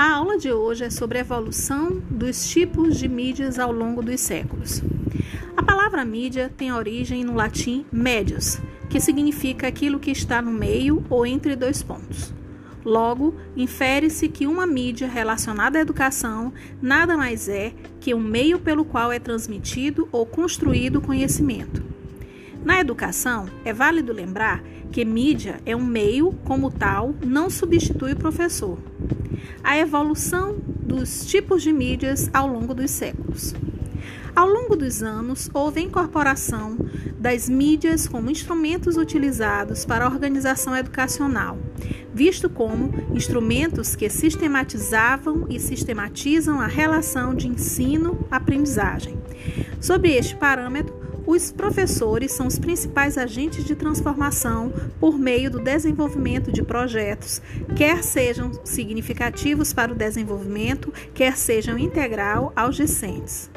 aula de hoje é sobre a evolução dos tipos de mídias ao longo dos séculos. A palavra mídia tem origem no latim medius, que significa aquilo que está no meio ou entre dois pontos. Logo, infere-se que uma mídia relacionada à educação nada mais é que um meio pelo qual é transmitido ou construído o conhecimento. Na educação, é válido lembrar que mídia é um meio, como tal, não substitui o professor. A evolução dos tipos de mídias ao longo dos séculos. Ao longo dos anos, houve a incorporação das mídias como instrumentos utilizados para a organização educacional, visto como instrumentos que sistematizavam e sistematizam a relação de ensino-aprendizagem. Sobre este parâmetro, os professores são os principais agentes de transformação por meio do desenvolvimento de projetos, quer sejam significativos para o desenvolvimento, quer sejam integral aos discentes.